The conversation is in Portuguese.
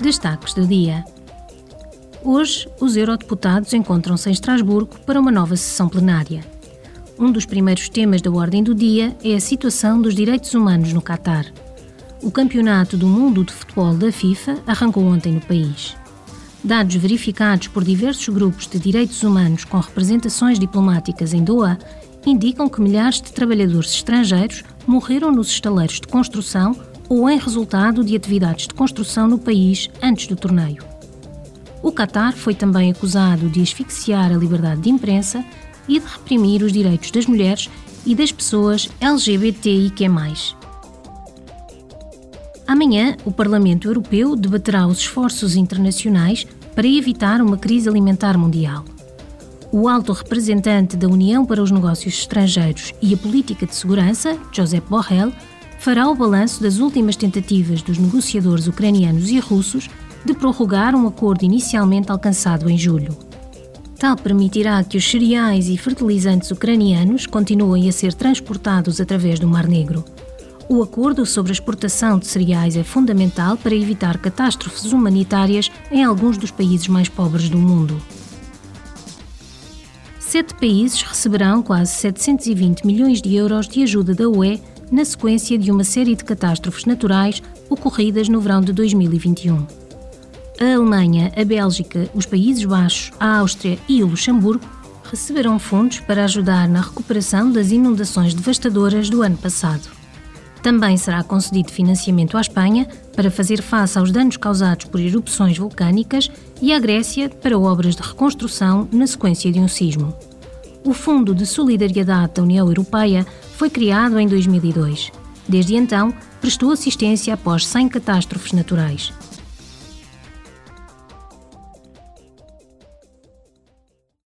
Destaques do dia. Hoje, os eurodeputados encontram-se em Estrasburgo para uma nova sessão plenária. Um dos primeiros temas da ordem do dia é a situação dos direitos humanos no Catar. O Campeonato do Mundo de Futebol da FIFA arrancou ontem no país. Dados verificados por diversos grupos de direitos humanos com representações diplomáticas em Doha indicam que milhares de trabalhadores estrangeiros morreram nos estaleiros de construção ou em resultado de atividades de construção no país antes do torneio. O Qatar foi também acusado de asfixiar a liberdade de imprensa e de reprimir os direitos das mulheres e das pessoas LGBTIQ. Amanhã, o Parlamento Europeu debaterá os esforços internacionais para evitar uma crise alimentar mundial. O alto representante da União para os Negócios Estrangeiros e a Política de Segurança, Josep Borrell, fará o balanço das últimas tentativas dos negociadores ucranianos e russos de prorrogar um acordo inicialmente alcançado em julho. Tal permitirá que os cereais e fertilizantes ucranianos continuem a ser transportados através do Mar Negro. O acordo sobre a exportação de cereais é fundamental para evitar catástrofes humanitárias em alguns dos países mais pobres do mundo. Sete países receberão quase 720 milhões de euros de ajuda da UE na sequência de uma série de catástrofes naturais ocorridas no verão de 2021. A Alemanha, a Bélgica, os Países Baixos, a Áustria e o Luxemburgo receberão fundos para ajudar na recuperação das inundações devastadoras do ano passado. Também será concedido financiamento à Espanha para fazer face aos danos causados por erupções vulcânicas e à Grécia para obras de reconstrução na sequência de um sismo. O Fundo de Solidariedade da União Europeia foi criado em 2002. Desde então, prestou assistência após 100 catástrofes naturais.